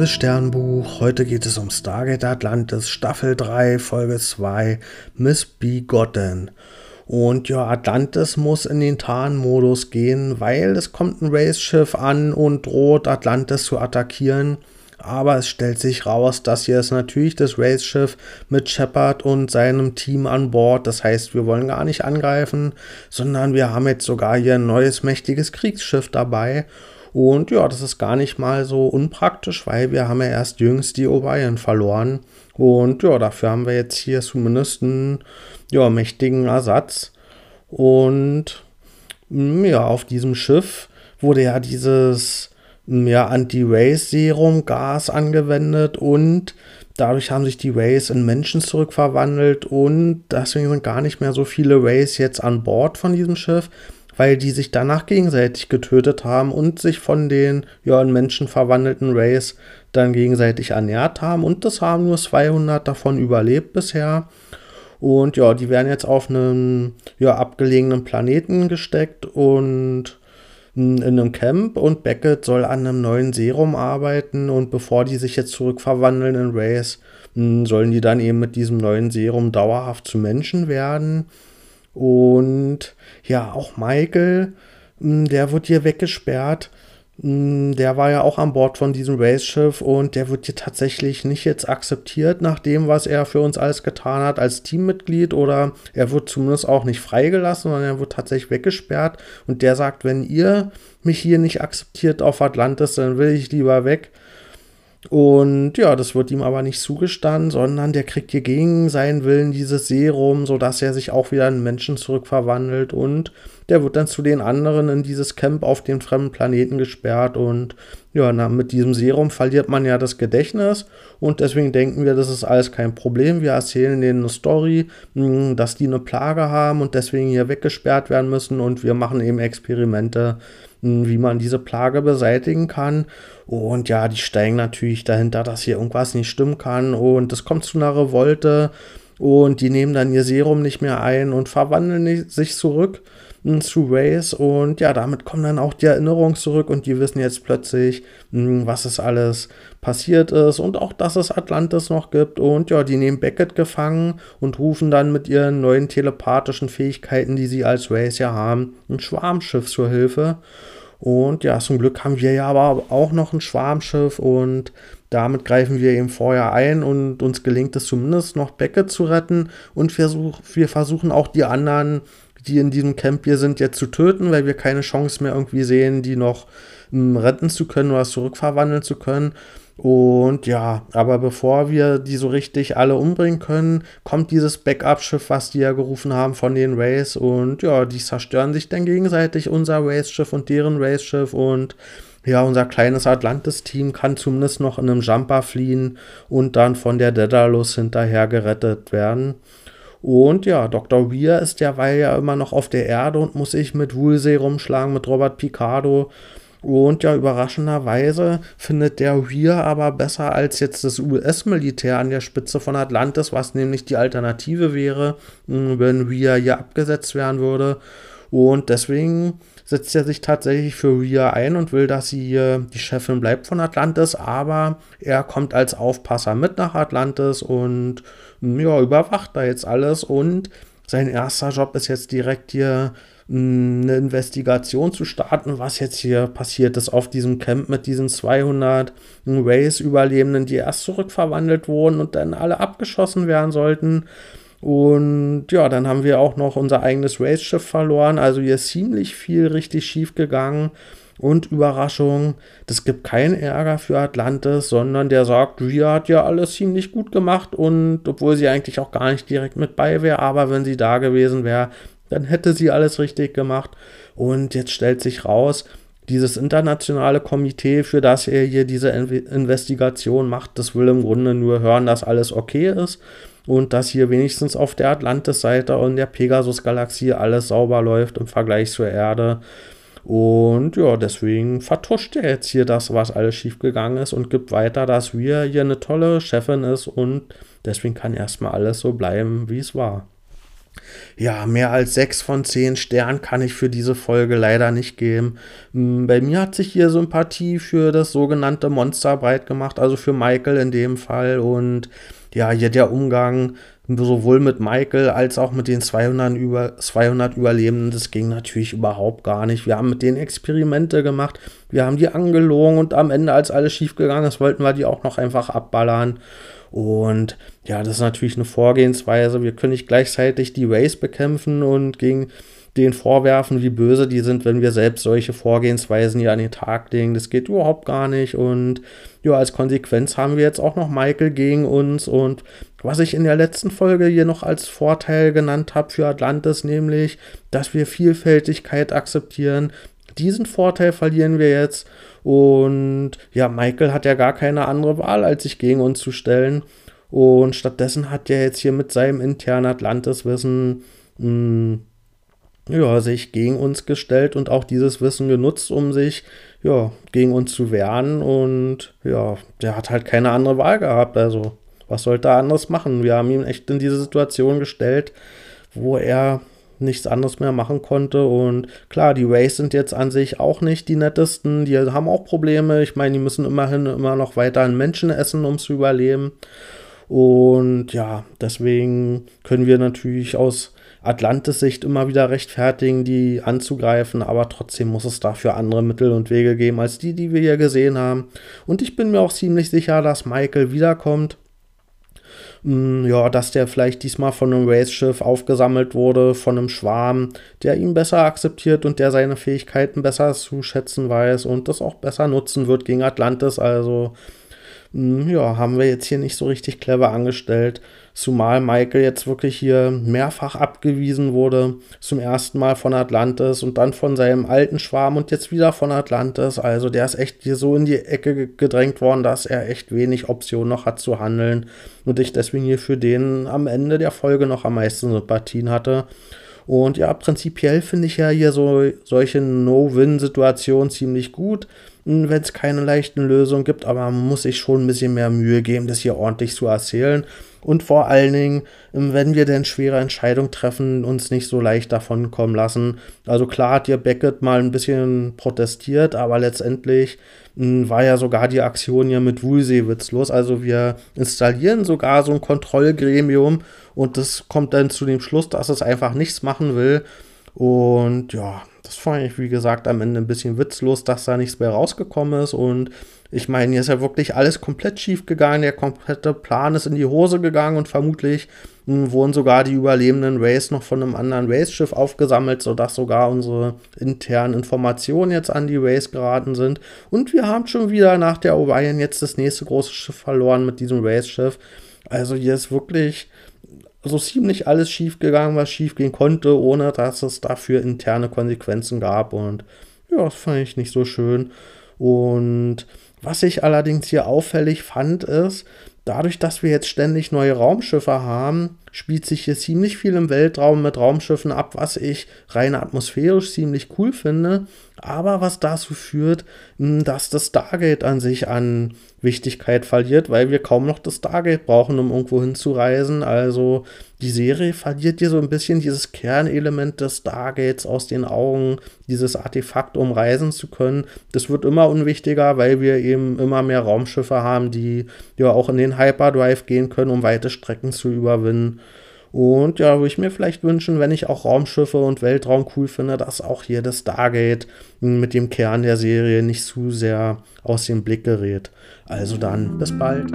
liebes Sternbuch, heute geht es um Stargate Atlantis, Staffel 3, Folge 2, Missbegotten. Und ja, Atlantis muss in den Tarnmodus gehen, weil es kommt ein Race-Schiff an und droht Atlantis zu attackieren. Aber es stellt sich raus, dass hier ist natürlich das Race-Schiff mit Shepard und seinem Team an Bord. Das heißt, wir wollen gar nicht angreifen, sondern wir haben jetzt sogar hier ein neues mächtiges Kriegsschiff dabei. Und ja, das ist gar nicht mal so unpraktisch, weil wir haben ja erst jüngst die Orion verloren. Und ja, dafür haben wir jetzt hier zumindest einen ja, mächtigen Ersatz. Und mm, ja, auf diesem Schiff wurde ja dieses mm, ja, Anti-Race-Serum-Gas angewendet und dadurch haben sich die Rays in Menschen zurückverwandelt und deswegen sind gar nicht mehr so viele Rays jetzt an Bord von diesem Schiff weil die sich danach gegenseitig getötet haben und sich von den ja, in Menschen verwandelten Rays dann gegenseitig ernährt haben. Und das haben nur 200 davon überlebt bisher. Und ja, die werden jetzt auf einen ja, abgelegenen Planeten gesteckt und in einem Camp und Beckett soll an einem neuen Serum arbeiten und bevor die sich jetzt zurückverwandeln in Rays, sollen die dann eben mit diesem neuen Serum dauerhaft zu Menschen werden. Und ja, auch Michael, hm, der wird hier weggesperrt. Hm, der war ja auch an Bord von diesem Race-Schiff und der wird hier tatsächlich nicht jetzt akzeptiert nach dem, was er für uns alles getan hat als Teammitglied oder er wird zumindest auch nicht freigelassen, sondern er wird tatsächlich weggesperrt und der sagt, wenn ihr mich hier nicht akzeptiert auf Atlantis, dann will ich lieber weg. Und ja, das wird ihm aber nicht zugestanden, sondern der kriegt hier gegen seinen Willen dieses Serum, sodass er sich auch wieder in Menschen zurückverwandelt. Und der wird dann zu den anderen in dieses Camp auf dem fremden Planeten gesperrt. Und ja, na, mit diesem Serum verliert man ja das Gedächtnis. Und deswegen denken wir, das ist alles kein Problem. Wir erzählen denen eine Story, hm, dass die eine Plage haben und deswegen hier weggesperrt werden müssen. Und wir machen eben Experimente wie man diese Plage beseitigen kann. Und ja, die steigen natürlich dahinter, dass hier irgendwas nicht stimmen kann. Und es kommt zu einer Revolte. Und die nehmen dann ihr Serum nicht mehr ein und verwandeln sich zurück zu Race und ja, damit kommen dann auch die Erinnerungen zurück und die wissen jetzt plötzlich, hm, was es alles passiert ist und auch, dass es Atlantis noch gibt und ja, die nehmen Beckett gefangen und rufen dann mit ihren neuen telepathischen Fähigkeiten, die sie als Race ja haben, ein Schwarmschiff zur Hilfe. Und ja, zum Glück haben wir ja aber auch noch ein Schwarmschiff und damit greifen wir eben vorher ein und uns gelingt es zumindest noch Beckett zu retten und wir, wir versuchen auch die anderen die in diesem Camp hier sind, jetzt zu töten, weil wir keine Chance mehr irgendwie sehen, die noch hm, retten zu können oder zurückverwandeln zu können. Und ja, aber bevor wir die so richtig alle umbringen können, kommt dieses Backup-Schiff, was die ja gerufen haben von den Rays. Und ja, die zerstören sich dann gegenseitig, unser Race-Schiff und deren Race-Schiff. Und ja, unser kleines Atlantis-Team kann zumindest noch in einem Jumper fliehen und dann von der Daedalus hinterher gerettet werden. Und ja, Dr. Weir ist derweil ja immer noch auf der Erde und muss sich mit Woolsey rumschlagen, mit Robert Picardo. Und ja, überraschenderweise findet der Weir aber besser als jetzt das US-Militär an der Spitze von Atlantis, was nämlich die Alternative wäre, wenn Weir hier abgesetzt werden würde. Und deswegen setzt er sich tatsächlich für Rhea ein und will, dass sie die Chefin bleibt von Atlantis, aber er kommt als Aufpasser mit nach Atlantis und ja, überwacht da jetzt alles und sein erster Job ist jetzt direkt hier hm, eine Investigation zu starten, was jetzt hier passiert ist auf diesem Camp mit diesen 200 Race-Überlebenden, die erst zurückverwandelt wurden und dann alle abgeschossen werden sollten. Und ja, dann haben wir auch noch unser eigenes Race-Schiff verloren. Also hier ist ziemlich viel richtig schief gegangen. Und Überraschung, das gibt keinen Ärger für Atlantis, sondern der sagt, Ria hat ja alles ziemlich gut gemacht und obwohl sie eigentlich auch gar nicht direkt mit bei wäre, aber wenn sie da gewesen wäre, dann hätte sie alles richtig gemacht. Und jetzt stellt sich raus, dieses internationale Komitee, für das er hier diese Investigation macht, das will im Grunde nur hören, dass alles okay ist und dass hier wenigstens auf der Atlantis-Seite und der Pegasus-Galaxie alles sauber läuft im Vergleich zur Erde. Und ja, deswegen vertuscht er jetzt hier das, was alles schiefgegangen ist und gibt weiter, dass wir hier eine tolle Chefin ist und deswegen kann erstmal alles so bleiben, wie es war. Ja, mehr als sechs von zehn Sternen kann ich für diese Folge leider nicht geben. Hm, bei mir hat sich hier Sympathie für das sogenannte Monster breit gemacht, also für Michael in dem Fall. Und ja, hier der Umgang sowohl mit Michael als auch mit den 200, über, 200 Überlebenden, das ging natürlich überhaupt gar nicht. Wir haben mit denen Experimente gemacht, wir haben die angelogen und am Ende, als alles schiefgegangen ist, wollten wir die auch noch einfach abballern. Und ja, das ist natürlich eine Vorgehensweise. Wir können nicht gleichzeitig die Race bekämpfen und gegen den vorwerfen, wie böse die sind, wenn wir selbst solche Vorgehensweisen hier an den Tag legen. Das geht überhaupt gar nicht. Und ja, als Konsequenz haben wir jetzt auch noch Michael gegen uns. Und was ich in der letzten Folge hier noch als Vorteil genannt habe für Atlantis, nämlich, dass wir Vielfältigkeit akzeptieren. Diesen Vorteil verlieren wir jetzt. Und ja, Michael hat ja gar keine andere Wahl, als sich gegen uns zu stellen. Und stattdessen hat er jetzt hier mit seinem internen Atlantis-Wissen hm, ja, sich gegen uns gestellt und auch dieses Wissen genutzt, um sich ja, gegen uns zu wehren. Und ja, der hat halt keine andere Wahl gehabt. Also, was sollte er anderes machen? Wir haben ihn echt in diese Situation gestellt, wo er nichts anderes mehr machen konnte. Und klar, die Rays sind jetzt an sich auch nicht die nettesten. Die haben auch Probleme. Ich meine, die müssen immerhin immer noch weiter an Menschen essen, um zu überleben. Und ja, deswegen können wir natürlich aus Atlantis-Sicht immer wieder rechtfertigen, die anzugreifen, aber trotzdem muss es dafür andere Mittel und Wege geben als die, die wir hier gesehen haben. Und ich bin mir auch ziemlich sicher, dass Michael wiederkommt. Mm, ja, dass der vielleicht diesmal von einem Race-Schiff aufgesammelt wurde, von einem Schwarm, der ihn besser akzeptiert und der seine Fähigkeiten besser zu schätzen weiß und das auch besser nutzen wird gegen Atlantis. Also, ja, haben wir jetzt hier nicht so richtig clever angestellt. Zumal Michael jetzt wirklich hier mehrfach abgewiesen wurde. Zum ersten Mal von Atlantis und dann von seinem alten Schwarm und jetzt wieder von Atlantis. Also der ist echt hier so in die Ecke gedrängt worden, dass er echt wenig Optionen noch hat zu handeln. Und ich deswegen hier für den am Ende der Folge noch am meisten Sympathien hatte. Und ja, prinzipiell finde ich ja hier so solche No-Win-Situationen ziemlich gut, wenn es keine leichten Lösungen gibt, aber man muss sich schon ein bisschen mehr Mühe geben, das hier ordentlich zu erzählen. Und vor allen Dingen, ähm, wenn wir denn schwere Entscheidungen treffen, uns nicht so leicht davon kommen lassen. Also klar hat ja Beckett mal ein bisschen protestiert, aber letztendlich hm, war ja sogar die Aktion hier mit Woolsey witzlos. Also wir installieren sogar so ein Kontrollgremium und das kommt dann zu dem Schluss, dass es einfach nichts machen will. Und ja, das fand ich, wie gesagt, am Ende ein bisschen witzlos, dass da nichts mehr rausgekommen ist. Und ich meine, hier ist ja wirklich alles komplett schief gegangen. Der komplette Plan ist in die Hose gegangen und vermutlich mh, hm, wurden sogar die überlebenden Rays noch von einem anderen Race-Schiff aufgesammelt, sodass sogar unsere internen Informationen jetzt an die Rays geraten sind. Und wir haben schon wieder nach der Orion jetzt das nächste große Schiff verloren mit diesem Race-Schiff. Also hier ist wirklich so ziemlich alles schief gegangen, was schief gehen konnte, ohne dass es dafür interne Konsequenzen gab. Und ja, das fand ich nicht so schön. Und was ich allerdings hier auffällig fand, ist, dadurch, dass wir jetzt ständig neue Raumschiffe haben, spielt sich hier ziemlich viel im Weltraum mit Raumschiffen ab, was ich rein atmosphärisch ziemlich cool finde, aber was dazu führt, hm, dass das Stargate an sich an Wichtigkeit verliert, weil wir kaum noch das Stargate brauchen, um irgendwo hinzureisen. Also die Serie verliert hier so ein bisschen dieses Kernelement des Stargates aus den Augen, dieses Artefakt, um reisen zu können. Das wird immer unwichtiger, weil wir eben immer mehr Raumschiffe haben, die ja auch in den Hyperdrive gehen können, um weite Strecken zu überwinden. Und ja, würde ich mir vielleicht wünschen, wenn ich auch Raumschiffe und Weltraum cool finde, dass auch hier das Stargate mit dem Kern der Serie nicht zu sehr aus dem Blick gerät. Also dann, bis bald.